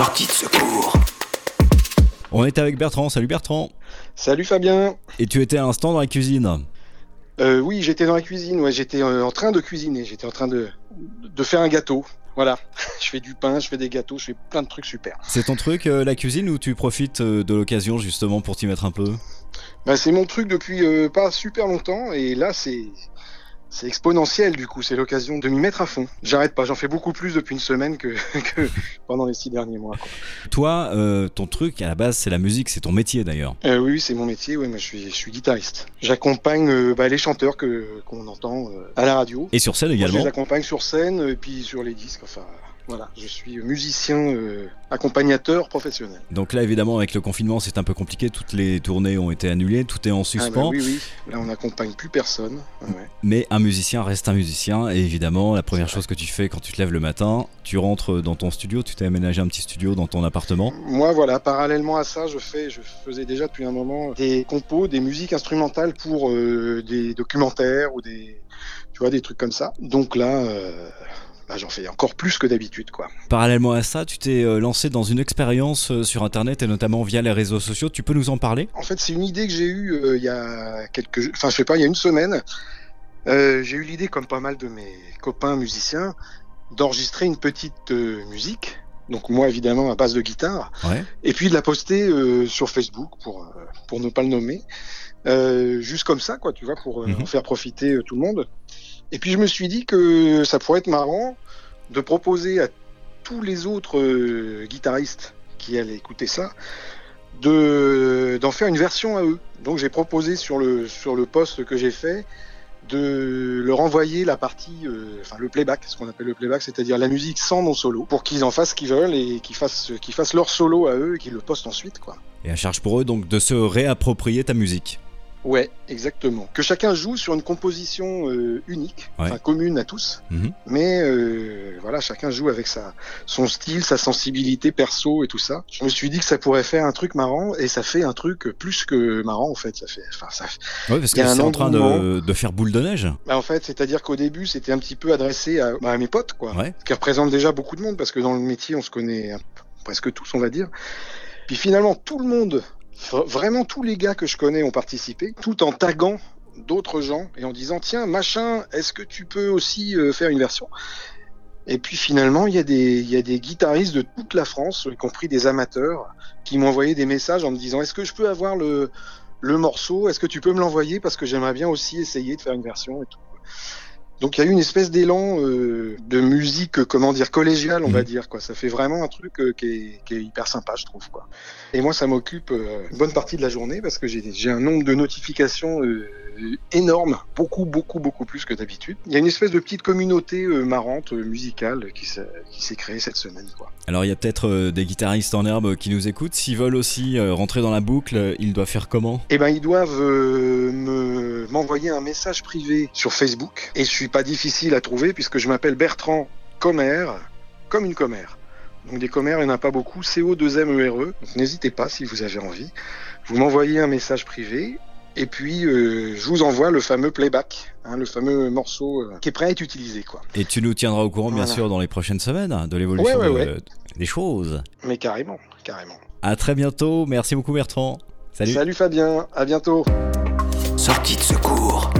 Sortie de secours. On est avec Bertrand. Salut Bertrand. Salut Fabien. Et tu étais à un stand dans la cuisine. Euh, oui, j'étais dans la cuisine. Ouais, j'étais euh, en train de cuisiner. J'étais en train de, de faire un gâteau. Voilà. je fais du pain, je fais des gâteaux, je fais plein de trucs super. C'est ton truc, euh, la cuisine, ou tu profites euh, de l'occasion justement pour t'y mettre un peu? Bah, c'est mon truc depuis euh, pas super longtemps. Et là, c'est. C'est exponentiel du coup, c'est l'occasion de m'y mettre à fond. J'arrête pas, j'en fais beaucoup plus depuis une semaine que, que pendant les six derniers mois. quoi. Toi, euh, ton truc à la base, c'est la musique, c'est ton métier d'ailleurs. Euh, oui, oui, c'est mon métier. Ouais, moi, je suis, je suis guitariste. J'accompagne euh, bah, les chanteurs que qu'on entend euh, à la radio. Et sur scène Moi, je également. les accompagne sur scène et puis sur les disques. Enfin, voilà, je suis musicien euh, accompagnateur professionnel. Donc là, évidemment, avec le confinement, c'est un peu compliqué. Toutes les tournées ont été annulées, tout est en Ah, bah suspens. oui, oui. Là, on n'accompagne plus personne. Ouais. Mais un musicien reste un musicien. Et évidemment, la première chose que tu fais quand tu te lèves le matin, tu rentres dans ton studio. Tu t'es aménagé un petit studio dans ton appartement. Moi, voilà, parallèlement à ça, je fais, je faisais déjà depuis un moment des compos, des musiques instrumentales pour euh, des documentaires ou des, tu vois, des trucs comme ça. Donc là, euh, bah, j'en fais encore plus que d'habitude, quoi. Parallèlement à ça, tu t'es euh, lancé dans une expérience euh, sur Internet et notamment via les réseaux sociaux. Tu peux nous en parler? En fait, c'est une idée que j'ai eue euh, il y a quelques, enfin, je sais pas, il y a une semaine. Euh, j'ai eu l'idée, comme pas mal de mes copains musiciens, d'enregistrer une petite euh, musique. Donc moi, évidemment, à base de guitare. Ouais. et puis de la poster euh, sur Facebook pour pour ne pas le nommer juste comme ça quoi tu vois pour Mhm. en faire profiter tout le monde et puis je me suis dit que ça pourrait être marrant de proposer à tous les autres euh, guitaristes qui allaient écouter ça de d'en faire une version à eux donc j'ai proposé sur le sur le post que j'ai fait de leur envoyer la partie, euh, enfin le playback, ce qu'on appelle le playback, c'est-à-dire la musique sans mon solo, pour qu'ils en fassent ce qu'ils veulent et qu'ils fassent, qu'ils fassent leur solo à eux et qu'ils le postent ensuite, quoi. Et à charge pour eux donc de se réapproprier ta musique. Ouais, exactement. Que chacun joue sur une composition euh, unique, Ouais. commune à tous, Mhm. mais euh, voilà, chacun joue avec sa son style, sa sensibilité perso et tout ça. Je me suis dit que ça pourrait faire un truc marrant et ça fait un truc plus que marrant en fait. Ça fait, enfin ça. Ouais, parce que c'est en train de, de faire boule de neige. Bah, en fait, c'est-à-dire qu'au début, c'était un petit peu adressé à, bah, à mes potes, quoi. Ouais. qui représente déjà beaucoup de monde parce que dans le métier on se connaît presque tous on va dire. Puis finalement tout le monde, vraiment tous les gars que je connais ont participé, tout en taguant d'autres gens et en disant tiens machin est-ce que tu peux aussi euh, faire une version? Et puis finalement il y a des y des guitaristes de toute la France y compris des amateurs qui m'ont envoyé des messages en me disant est-ce que je peux avoir le le morceau? Est-ce que tu peux me l'envoyer? Parce que j'aimerais bien aussi essayer de faire une version et tout donc il y a eu une espèce d'élan euh, de musique, euh, comment dire, collégiale, on Mhm. va dire. quoi. Ça fait vraiment un truc euh, qui, est, qui est hyper sympa, je trouve. quoi. Et moi, ça m'occupe euh, une bonne partie de la journée parce que j'ai j'ai un nombre de notifications euh, énorme, beaucoup, beaucoup, beaucoup plus que d'habitude. Il y a une espèce de petite communauté euh, marrante, euh, musicale, qui s'est créée cette semaine. Quoi. Alors il y a peut-être euh, des guitaristes en herbe qui nous écoutent. S'ils veulent aussi rentrer dans la boucle, ils doivent faire comment? Eh ben, ils doivent me m'envoyer un message privé sur Facebook. Et je suis pas difficile à trouver puisque je m'appelle Bertrand Commère, comme une commère. Donc des commères, il n'y en a pas beaucoup. CO2MERE. E. Donc n'hésitez pas si vous avez envie. Vous m'envoyez un message privé. Et puis euh, je vous envoie le fameux playback, hein, le fameux morceau euh, qui est prêt à être utilisé, quoi. Et tu nous tiendras au courant bien Voilà. sûr dans les prochaines semaines de l'évolution Ouais, ouais, de- des choses. Mais carrément, carrément. À très bientôt. Merci beaucoup Bertrand. Salut. Salut Fabien, à bientôt. Sortie de secours.